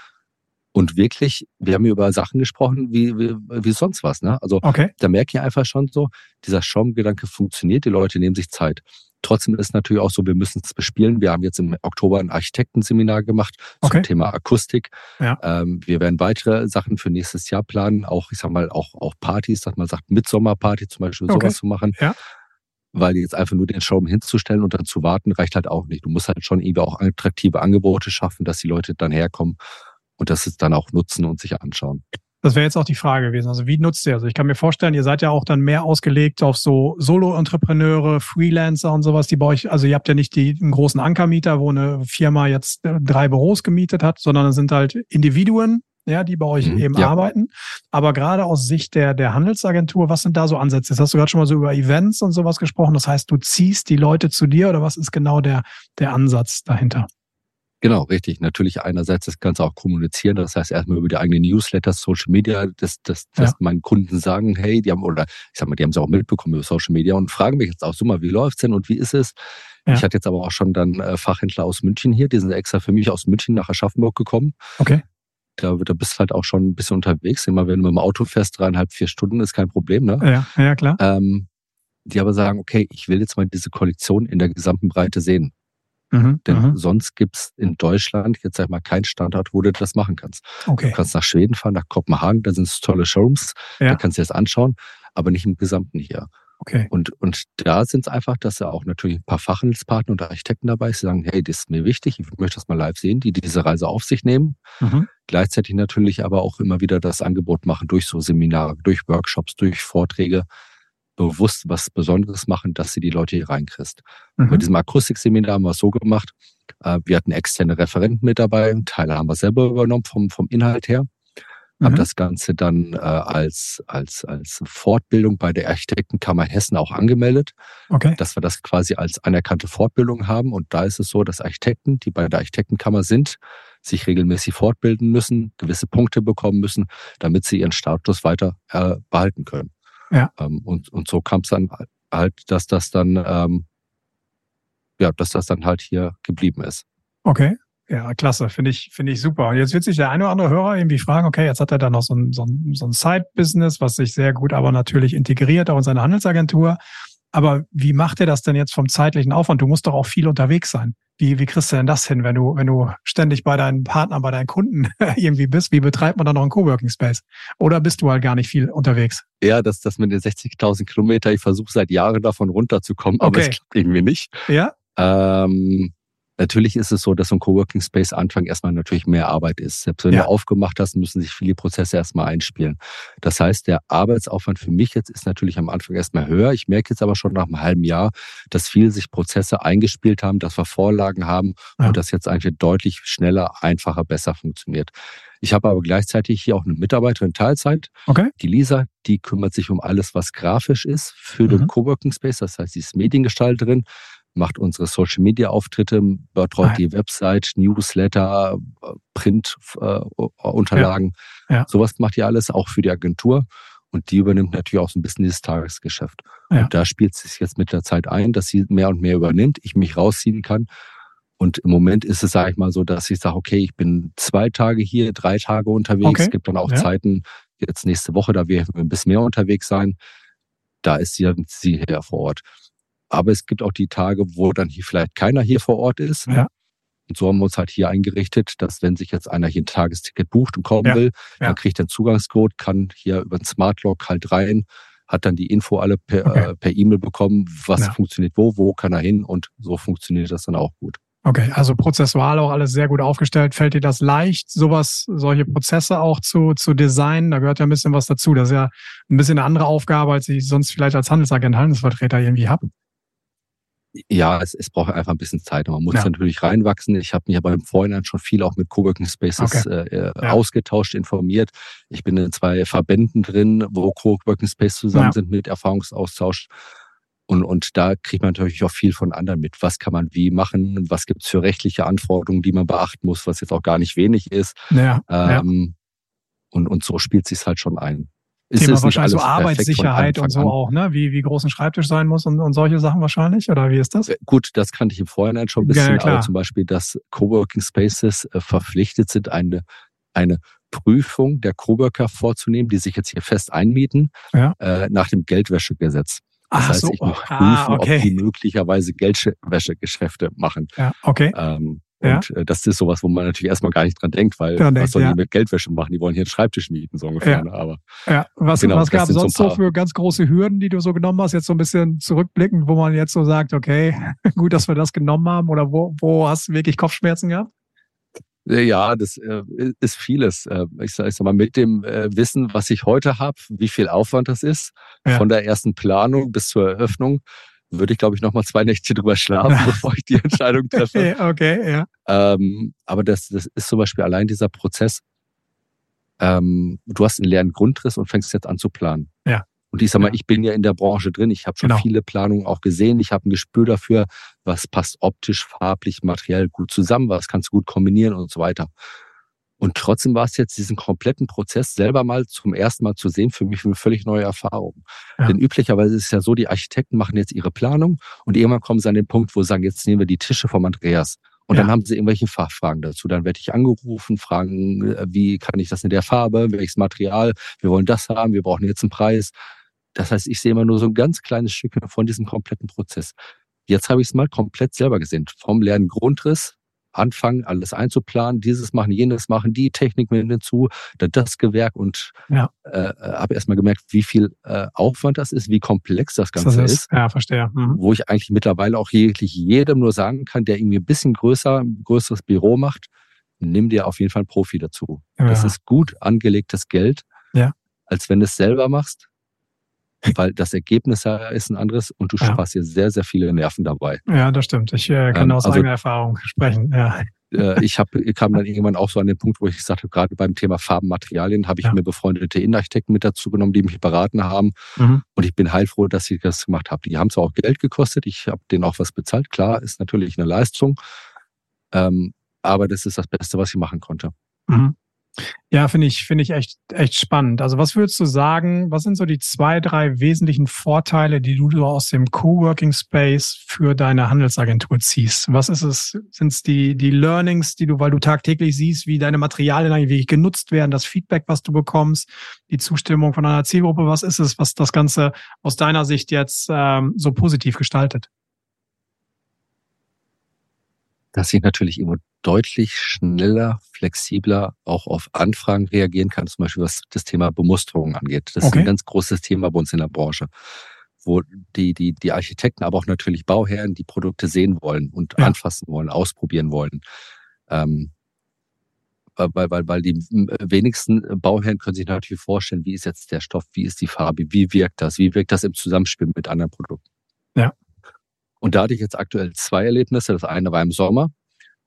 und wirklich, wir haben über Sachen gesprochen, wie, wie, wie sonst was. Ne? Also okay. da merke ich einfach schon so, dieser Schaumgedanke funktioniert, die Leute nehmen sich Zeit. Trotzdem ist natürlich auch so, wir müssen es bespielen. Wir haben jetzt im Oktober ein Architektenseminar gemacht okay. zum Thema Akustik. Ja. Ähm, wir werden weitere Sachen für nächstes Jahr planen, auch, ich sag mal, auch, auch Partys, dass man sagt, Mitsommerparty zum Beispiel, okay. sowas zu machen. Ja. Weil jetzt einfach nur den Showroom hinzustellen und dann zu warten, reicht halt auch nicht. Du musst halt schon irgendwie auch attraktive Angebote schaffen, dass die Leute dann herkommen und das es dann auch nutzen und sich anschauen. Das wäre jetzt auch die Frage gewesen. Also wie nutzt ihr? Also ich kann mir vorstellen, ihr seid ja auch dann mehr ausgelegt auf so Solo-Entrepreneure, Freelancer und sowas, die bei euch, also ihr habt ja nicht die, einen großen Ankermieter, wo eine Firma jetzt äh, drei Büros gemietet hat, sondern es sind halt Individuen, ja, die bei euch mhm, eben ja. arbeiten. Aber gerade aus Sicht der, der Handelsagentur, was sind da so Ansätze? Jetzt hast du gerade schon mal so über Events und sowas gesprochen. Das heißt, du ziehst die Leute zu dir oder was ist genau der, der Ansatz dahinter? Genau, richtig. Natürlich einerseits das Ganze auch kommunizieren. Das heißt erstmal über die eigenen Newsletter, Social Media, dass, dass, ja. dass meinen Kunden sagen, hey, die haben, oder ich sag mal, die haben es auch mitbekommen über Social Media und fragen mich jetzt auch so mal, wie läuft's denn und wie ist es? Ja. Ich hatte jetzt aber auch schon dann äh, Fachhändler aus München hier, die sind extra für mich aus München nach Aschaffenburg gekommen. Okay. Da, da bist du halt auch schon ein bisschen unterwegs. Immer wenn du mit dem Auto fährst, dreieinhalb, vier Stunden ist kein Problem, ne? Ja, ja, klar. Ähm, die aber sagen, okay, ich will jetzt mal diese Kollektion in der gesamten Breite sehen. Mhm, Denn mhm. sonst gibt's in Deutschland jetzt sag ich mal keinen Standort, wo du das machen kannst. Okay. Du kannst nach Schweden fahren, nach Kopenhagen, da sind tolle Showrooms, ja. da kannst du dir das anschauen, aber nicht im Gesamten hier. Okay. Und, und da sind es einfach, dass ja auch natürlich ein paar Fachhandelspartner und Architekten dabei sind, die sagen, hey, das ist mir wichtig, ich möchte das mal live sehen, die diese Reise auf sich nehmen. Mhm. Gleichzeitig natürlich aber auch immer wieder das Angebot machen durch so Seminare, durch Workshops, durch Vorträge, bewusst was Besonderes machen, dass sie die Leute hier reinkriegst. Mhm. Bei diesem Akustikseminar haben wir es so gemacht, äh, wir hatten externe Referenten mit dabei, Teile haben wir selber übernommen vom, vom Inhalt her. Mhm. Habe das Ganze dann äh, als, als, als Fortbildung bei der Architektenkammer Hessen auch angemeldet, okay. dass wir das quasi als anerkannte Fortbildung haben. Und da ist es so, dass Architekten, die bei der Architektenkammer sind, sich regelmäßig fortbilden müssen, gewisse Punkte bekommen müssen, damit sie ihren Status weiter äh, behalten können. Ja. Ähm, und, und so kam es dann halt, dass das dann, ähm, ja, dass das dann halt hier geblieben ist. Okay. Ja, klasse, finde ich, finde ich super. Und jetzt wird sich der eine oder andere Hörer irgendwie fragen, okay, jetzt hat er da noch so ein, so ein, so ein Side-Business, was sich sehr gut aber natürlich integriert, auch in seine Handelsagentur. Aber wie macht er das denn jetzt vom zeitlichen Aufwand? Du musst doch auch viel unterwegs sein. Wie, wie kriegst du denn das hin, wenn du, wenn du ständig bei deinen Partnern, bei deinen Kunden irgendwie bist? Wie betreibt man dann noch einen Coworking Space? Oder bist du halt gar nicht viel unterwegs? Ja, das, das mit den 60.000 Kilometer, ich versuche seit Jahren davon runterzukommen, okay. aber es klappt irgendwie nicht. Ja. Ähm, Natürlich ist es so, dass so ein Coworking Space Anfang erstmal natürlich mehr Arbeit ist. Selbst wenn ja. du aufgemacht hast, müssen sich viele Prozesse erstmal einspielen. Das heißt, der Arbeitsaufwand für mich jetzt ist natürlich am Anfang erstmal höher. Ich merke jetzt aber schon nach einem halben Jahr, dass viele sich Prozesse eingespielt haben, dass wir Vorlagen haben ja. und das jetzt eigentlich deutlich schneller, einfacher, besser funktioniert. Ich habe aber gleichzeitig hier auch eine Mitarbeiterin Teilzeit. Okay. Die Lisa, die kümmert sich um alles, was grafisch ist für mhm. den Coworking Space. Das heißt, sie ist Mediengestalterin macht unsere Social Media Auftritte, betreut ah. die Website, Newsletter, Print-Unterlagen. Äh, ja. ja. Sowas macht ihr alles, auch für die Agentur. Und die übernimmt natürlich auch so ein bisschen dieses Tagesgeschäft. Ja. Und da spielt es sich jetzt mit der Zeit ein, dass sie mehr und mehr übernimmt, ich mich rausziehen kann. Und im Moment ist es, sage ich mal, so, dass ich sage, okay, ich bin zwei Tage hier, drei Tage unterwegs. Okay. Es gibt dann auch ja. Zeiten, jetzt nächste Woche, da werden wir ein bisschen mehr unterwegs sein. Da ist sie, sie hier vor Ort. Aber es gibt auch die Tage, wo dann hier vielleicht keiner hier vor Ort ist. Ja. Und so haben wir uns halt hier eingerichtet, dass wenn sich jetzt einer hier ein Tagesticket bucht und kommen ja. will, ja. dann kriegt er einen Zugangscode, kann hier über den Smartlock halt rein, hat dann die Info alle per okay. äh, per E-Mail bekommen, was funktioniert wo, wo kann er hin und so funktioniert das dann auch gut. Okay, also prozessual auch alles sehr gut aufgestellt. Fällt dir das leicht, sowas, solche Prozesse auch zu, zu designen? Da gehört ja ein bisschen was dazu. Das ist ja ein bisschen eine andere Aufgabe, als ich sonst vielleicht als Handelsagent, Handelsvertreter irgendwie habe. Ja, es, es braucht einfach ein bisschen Zeit. Man muss ja. natürlich reinwachsen. Ich habe mich aber im Vorhinein schon viel auch mit Coworking Spaces okay. äh, ja. ausgetauscht, informiert. Ich bin in zwei Verbänden drin, wo Coworking Spaces zusammen ja. sind mit Erfahrungsaustausch. Und, und da kriegt man natürlich auch viel von anderen mit. Was kann man wie machen? Was gibt's für rechtliche Anforderungen, die man beachten muss, was jetzt auch gar nicht wenig ist. Ja, ähm, Und, und so spielt sich's halt schon ein ist Thema wahrscheinlich so Arbeitssicherheit und so an. auch, ne? Wie, wie groß ein Schreibtisch sein muss und, und solche Sachen wahrscheinlich? Oder wie ist das? Äh, gut, das kannte ich im Vorhinein schon ein bisschen, ja, aber zum Beispiel, dass Coworking Spaces äh, verpflichtet sind, eine, eine Prüfung der Coworker vorzunehmen, die sich jetzt hier fest einmieten, ja. äh, nach dem Geldwäschegesetz. Das Ach heißt, so. ich muss ah, prüfen, ah, okay. ob die möglicherweise Geldwäschegeschäfte machen. Ja, okay. Ähm, und. Äh, das ist sowas, wo man natürlich erstmal gar nicht dran denkt, weil dran was denkt, sollen ja. die mit Geldwäsche machen? Die wollen hier einen Schreibtisch mieten, so ungefähr. Ja. Ne? Aber ja. Was, genau, was gab es sonst so, so für ganz große Hürden, die du so genommen hast, jetzt so ein bisschen zurückblickend, wo man jetzt so sagt, okay, gut, dass wir das genommen haben oder wo, wo hast du wirklich Kopfschmerzen gehabt? Ja, das äh, ist vieles. Äh, ich sage sag mal, mit dem äh, Wissen, was ich heute habe, wie viel Aufwand das ist, ja. von der ersten Planung bis zur Eröffnung, würde ich, glaube ich, noch mal zwei Nächte drüber schlafen, bevor ich die Entscheidung treffe. okay, ja. Ähm, aber das, das ist zum Beispiel allein dieser Prozess. Ähm, du hast einen leeren Grundriss und fängst jetzt an zu planen. Ja. Und ich sag mal, ja. ich bin ja in der Branche drin. Ich habe schon genau. viele Planungen auch gesehen. Ich habe ein Gespür dafür, was passt optisch, farblich, materiell gut zusammen, was kannst du gut kombinieren und so weiter. Und trotzdem war es jetzt diesen kompletten Prozess selber mal zum ersten Mal zu sehen, für mich eine völlig neue Erfahrung. Ja. Denn üblicherweise ist es ja so, die Architekten machen jetzt ihre Planung und irgendwann kommen sie an den Punkt, wo sie sagen, jetzt nehmen wir die Tische vom Andreas. Und ja. dann haben sie irgendwelche Fachfragen dazu. Dann werde ich angerufen, fragen, äh, wie kann ich das in der Farbe, welches Material, wir wollen das haben, wir brauchen jetzt einen Preis. Das heißt, ich sehe immer nur so ein ganz kleines Stück von diesem kompletten Prozess. Jetzt habe ich es mal komplett selber gesehen. Vom leeren Grundriss anfangen, alles einzuplanen, dieses machen, jenes machen, die Technik mit hinzu, das Gewerk und ja. äh, habe erstmal gemerkt, wie viel äh, Aufwand das ist, wie komplex das Ganze das ist, ist. Ja, verstehe. Mhm. Wo ich eigentlich mittlerweile auch jeglich jedem nur sagen kann, der irgendwie ein bisschen größer, größeres Büro macht, nimm dir auf jeden Fall einen Profi dazu. Ja. Das ist gut angelegtes Geld, ja. als wenn du es selber machst weil das Ergebnis ist ein anderes und du ja. sparst dir sehr, sehr viele Nerven dabei. Ja, das stimmt. Ich äh, kann ähm, aus also, eigener Erfahrung sprechen. Ja. Äh, ich hab, kam dann irgendwann auch so an den Punkt, wo ich sagte, gerade beim Thema Farbenmaterialien habe ich ja. mir befreundete Innenarchitekten mit dazu genommen, die mich beraten haben. Mhm. Und ich bin heilfroh, dass sie das gemacht haben. Die haben zwar auch Geld gekostet, ich habe denen auch was bezahlt. Klar, ist natürlich eine Leistung. Ähm, aber das ist das Beste, was ich machen konnte. Mhm. Ja, finde ich, finde ich echt, echt spannend. Also was würdest du sagen, was sind so die zwei, drei wesentlichen Vorteile, die du aus dem Coworking Space für deine Handelsagentur ziehst? Was ist es? Sind es die, die Learnings, die du, weil du tagtäglich siehst, wie deine Materialien eigentlich genutzt werden, das Feedback, was du bekommst, die Zustimmung von einer Zielgruppe? Was ist es, was das Ganze aus deiner Sicht jetzt ähm, so positiv gestaltet? dass ich natürlich immer deutlich schneller, flexibler auch auf Anfragen reagieren kann, zum Beispiel was das Thema Bemusterung angeht. Das okay. ist ein ganz großes Thema bei uns in der Branche, wo die, die, die Architekten, aber auch natürlich Bauherren die Produkte sehen wollen und ja. anfassen wollen, ausprobieren wollen. Ähm, weil, weil, weil die wenigsten Bauherren können sich natürlich vorstellen, wie ist jetzt der Stoff, wie ist die Farbe, wie wirkt das, wie wirkt das im Zusammenspiel mit anderen Produkten. Ja. Und da hatte ich jetzt aktuell zwei Erlebnisse. Das eine war im Sommer.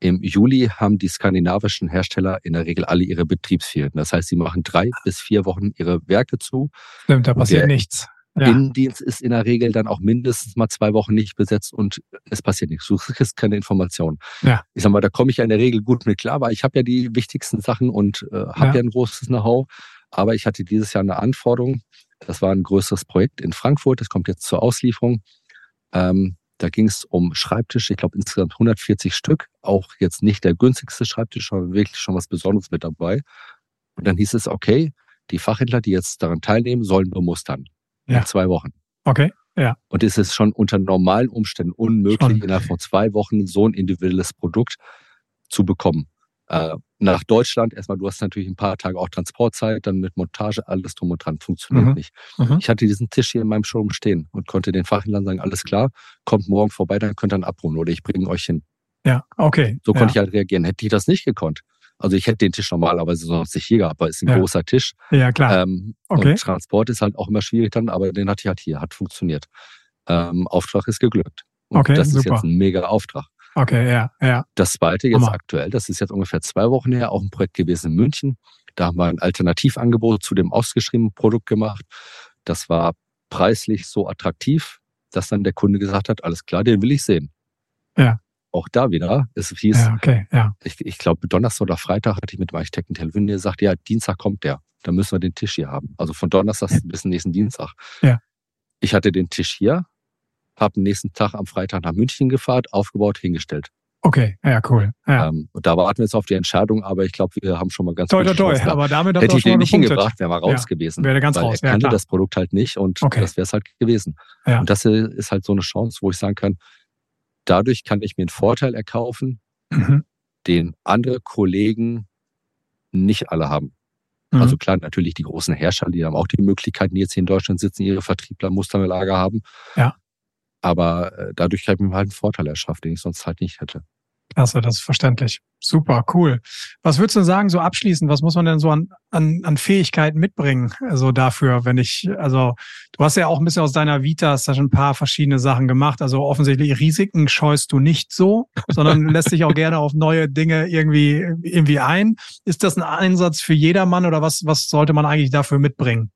Im Juli haben die skandinavischen Hersteller in der Regel alle ihre Betriebsferien. Das heißt, sie machen drei bis vier Wochen ihre Werke zu. Stimmt, da passiert nichts. Ja. Innendienst ist in der Regel dann auch mindestens mal zwei Wochen nicht besetzt und es passiert nichts. Du kriegst keine Informationen. Ja. Ich sag mal, da komme ich ja in der Regel gut mit klar, weil ich habe ja die wichtigsten Sachen und äh, habe ja. ja ein großes Know-how. Aber ich hatte dieses Jahr eine Anforderung. Das war ein größeres Projekt in Frankfurt. Das kommt jetzt zur Auslieferung. Ähm, da ging es um Schreibtische, ich glaube insgesamt 140 Stück. Auch jetzt nicht der günstigste Schreibtisch, sondern wirklich schon was Besonderes mit dabei. Und dann hieß es, okay, die Fachhändler, die jetzt daran teilnehmen, sollen bemustern. Ja. In zwei Wochen. Okay, ja. Und es ist schon unter normalen Umständen unmöglich, schon. innerhalb von zwei Wochen so ein individuelles Produkt zu bekommen äh, nach Deutschland. Erstmal, du hast natürlich ein paar Tage auch Transportzeit, dann mit Montage, alles drum und dran. Funktioniert mhm. nicht. Mhm. Ich hatte diesen Tisch hier in meinem Showroom stehen und konnte den Fachhändlern sagen, alles klar, kommt morgen vorbei, dann könnt ihr ihn abholen oder ich bringe euch hin. Ja, okay. So konnte ja. ich halt reagieren. Hätte ich das nicht gekonnt. Also ich hätte den Tisch normalerweise sonst nicht hier gehabt, weil es ist ein ja. großer Tisch. Ja, klar. Ähm, okay. Und Transport ist halt auch immer schwierig dann, aber den hatte ich halt hier, hat funktioniert. Ähm, Auftrag ist geglückt. Und okay, das super. ist jetzt ein mega Auftrag. Okay, ja, ja. Das zweite jetzt Hammer. aktuell, das ist jetzt ungefähr zwei Wochen her, auch ein Projekt gewesen in München. Da haben wir ein Alternativangebot zu dem ausgeschriebenen Produkt gemacht. Das war preislich so attraktiv, dass dann der Kunde gesagt hat, alles klar, den will ich sehen. Ja. Auch da wieder, es hieß, ja, okay, ja. ich, ich glaube, Donnerstag oder Freitag hatte ich mit dem Architekten telefoniert, der gesagt, ja, Dienstag kommt der. Da müssen wir den Tisch hier haben. Also von Donnerstag ja. bis nächsten Dienstag. Ja. Ich hatte den Tisch hier, habe den nächsten Tag am Freitag nach München gefahren, aufgebaut, hingestellt. Okay, ja, cool. Ja. Ähm, und da warten wir jetzt auf die Entscheidung, aber ich glaube, wir haben schon mal ganz toi, toi, toi. Aber damit hätte ich den nicht hingebracht, wäre mal raus ja, gewesen. Wäre ganz raus. Er kannte ja, das Produkt halt nicht und okay. das wäre es halt gewesen. Ja. Und das ist halt so eine Chance, wo ich sagen kann, dadurch kann ich mir einen Vorteil erkaufen, mhm. den andere Kollegen nicht alle haben. Mhm. Also klar, natürlich die großen Hersteller, die haben auch die Möglichkeiten, die jetzt hier in Deutschland sitzen, ihre Vertriebler Musterlager haben. Ja. Aber äh, dadurch habe ich mir halt einen Vorteil erschafft, den ich sonst halt nicht hätte. Klasse, das ist verständlich. Super, cool. Was würdest du sagen, so abschließend, was muss man denn so an, an, an Fähigkeiten mitbringen? Also dafür, wenn ich, also du hast ja auch ein bisschen aus deiner Vita, hast da schon ein paar verschiedene Sachen gemacht. Also offensichtlich Risiken scheust du nicht so, sondern lässt dich auch gerne auf neue Dinge irgendwie, irgendwie ein. Ist das ein Einsatz für jedermann oder was, was sollte man eigentlich dafür mitbringen,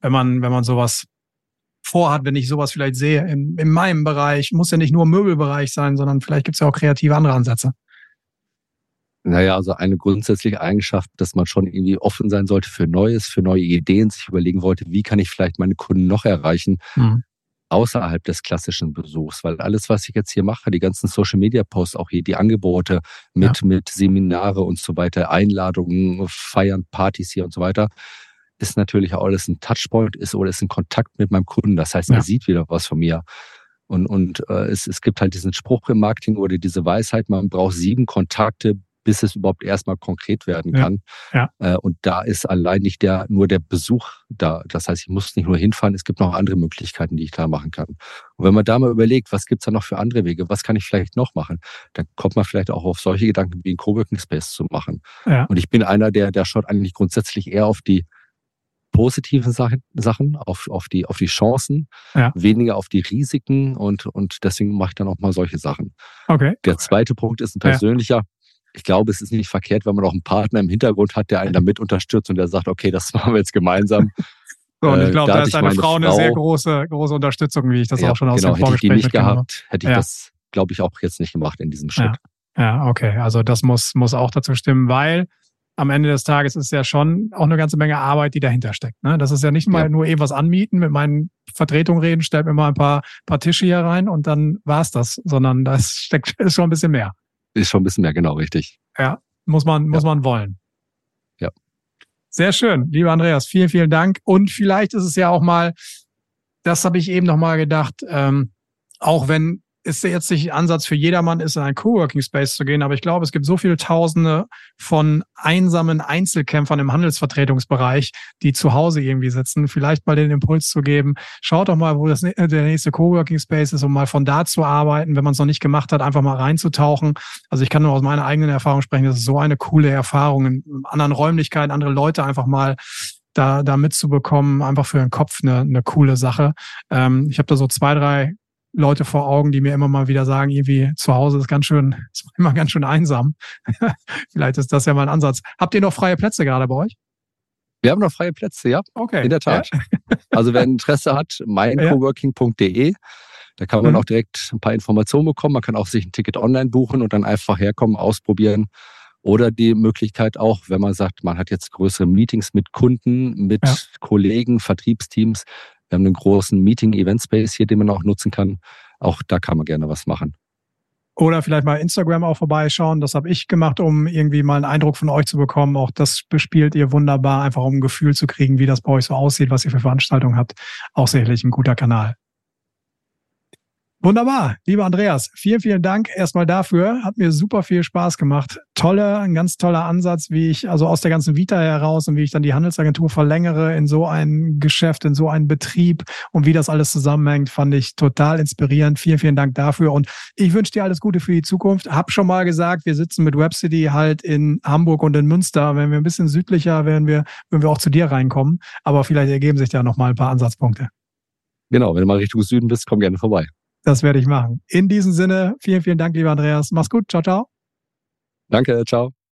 wenn man, wenn man sowas vorhat, wenn ich sowas vielleicht sehe in, in meinem Bereich. Muss ja nicht nur Möbelbereich sein, sondern vielleicht gibt es ja auch kreative andere Ansätze. Naja, also eine grundsätzliche Eigenschaft, dass man schon irgendwie offen sein sollte für Neues, für neue Ideen, sich überlegen wollte, wie kann ich vielleicht meine Kunden noch erreichen, mhm. außerhalb des klassischen Besuchs. Weil alles, was ich jetzt hier mache, die ganzen Social Media Posts, auch hier die Angebote mit, ja. mit Seminare und so weiter, Einladungen, Feiern, Partys hier und so weiter, ist natürlich auch alles ein Touchpoint ist oder ist ein Kontakt mit meinem Kunden. Das heißt, ja. er sieht wieder was von mir. Und, und äh, es, es gibt halt diesen Spruch im Marketing oder diese Weisheit, man braucht sieben Kontakte, bis es überhaupt erstmal konkret werden kann. Ja, ja. Äh, und da ist allein nicht der, nur der Besuch da. Das heißt, ich muss nicht nur hinfahren, es gibt noch andere Möglichkeiten, die ich da machen kann. Und wenn man da mal überlegt, was gibt's da noch für andere Wege, was kann ich vielleicht noch machen, dann kommt man vielleicht auch auf solche Gedanken wie ein Coworking Space zu machen. Ja. Und ich bin einer, der, der schaut eigentlich grundsätzlich eher auf die positiven Sachen, Sachen auf, auf, die, auf die Chancen, ja. weniger auf die Risiken und, und deswegen mache ich dann auch mal solche Sachen. Okay. Der zweite Punkt ist ein persönlicher. Ja. Ich glaube, es ist nicht verkehrt, wenn man auch einen Partner im Hintergrund hat, der einen damit unterstützt und der sagt, okay, das machen wir jetzt gemeinsam. So, und ich äh, glaube, da, da ist deine Frau, Frau eine sehr große, große Unterstützung, wie ich das ja, auch schon aus genau, dem Vorgespräch Hätte ich die nicht gehabt, hätte ich das, glaube ich, auch jetzt nicht gemacht in diesem Schritt. Ja, okay. Also das muss, muss auch dazu stimmen, weil am Ende des Tages ist ja schon auch eine ganze Menge Arbeit, die dahinter steckt. Ne? Das ist ja nicht mal ja. nur eben was anmieten, mit meinen Vertretungen reden, stellt mir mal ein paar, paar Tische hier rein und dann war's das, sondern das steckt ist schon ein bisschen mehr. Ist schon ein bisschen mehr, genau, richtig. Ja, muss man, muss ja. man wollen. Ja. Sehr schön, lieber Andreas, vielen, vielen Dank. Und vielleicht ist es ja auch mal, das habe ich eben noch mal gedacht, ähm, auch wenn ist jetzt nicht Ansatz für jedermann ist, in einen Coworking Space zu gehen, aber ich glaube, es gibt so viele Tausende von einsamen Einzelkämpfern im Handelsvertretungsbereich, die zu Hause irgendwie sitzen. Vielleicht mal den Impuls zu geben, schaut doch mal, wo das, der nächste Coworking Space ist, um mal von da zu arbeiten, wenn man es noch nicht gemacht hat, einfach mal reinzutauchen. Also ich kann nur aus meiner eigenen Erfahrung sprechen, das ist so eine coole Erfahrung in anderen Räumlichkeiten, andere Leute einfach mal da, da mitzubekommen, einfach für den Kopf eine, eine coole Sache. Ähm, ich habe da so zwei, drei Leute vor Augen, die mir immer mal wieder sagen, irgendwie zu Hause ist ganz schön, ist immer ganz schön einsam. Vielleicht ist das ja mal ein Ansatz. Habt ihr noch freie Plätze gerade bei euch? Wir haben noch freie Plätze, ja. Okay. In der Tat. Ja. also wer Interesse hat, meincoworking.de. Da kann man mhm. auch direkt ein paar Informationen bekommen. Man kann auch sich ein Ticket online buchen und dann einfach herkommen, ausprobieren. Oder die Möglichkeit auch, wenn man sagt, man hat jetzt größere Meetings mit Kunden, mit ja. Kollegen, Vertriebsteams, wir haben einen großen Meeting-Event-Space hier, den man auch nutzen kann. Auch da kann man gerne was machen. Oder vielleicht mal Instagram auch vorbeischauen. Das habe ich gemacht, um irgendwie mal einen Eindruck von euch zu bekommen. Auch das bespielt ihr wunderbar, einfach um ein Gefühl zu kriegen, wie das bei euch so aussieht, was ihr für Veranstaltungen habt. Auch sicherlich ein guter Kanal. Wunderbar, lieber Andreas, vielen, vielen Dank erstmal dafür. Hat mir super viel Spaß gemacht. Tolle, ein ganz toller Ansatz, wie ich also aus der ganzen Vita heraus und wie ich dann die Handelsagentur verlängere in so ein Geschäft, in so einen Betrieb und wie das alles zusammenhängt, fand ich total inspirierend. Vielen, vielen Dank dafür und ich wünsche dir alles Gute für die Zukunft. Hab schon mal gesagt, wir sitzen mit WebCity halt in Hamburg und in Münster. Wenn wir ein bisschen südlicher, werden wir, würden wir auch zu dir reinkommen. Aber vielleicht ergeben sich da noch mal ein paar Ansatzpunkte. Genau, wenn du mal Richtung Süden bist, komm gerne vorbei. Das werde ich machen. In diesem Sinne, vielen, vielen Dank, lieber Andreas. Mach's gut. Ciao, ciao. Danke, ciao.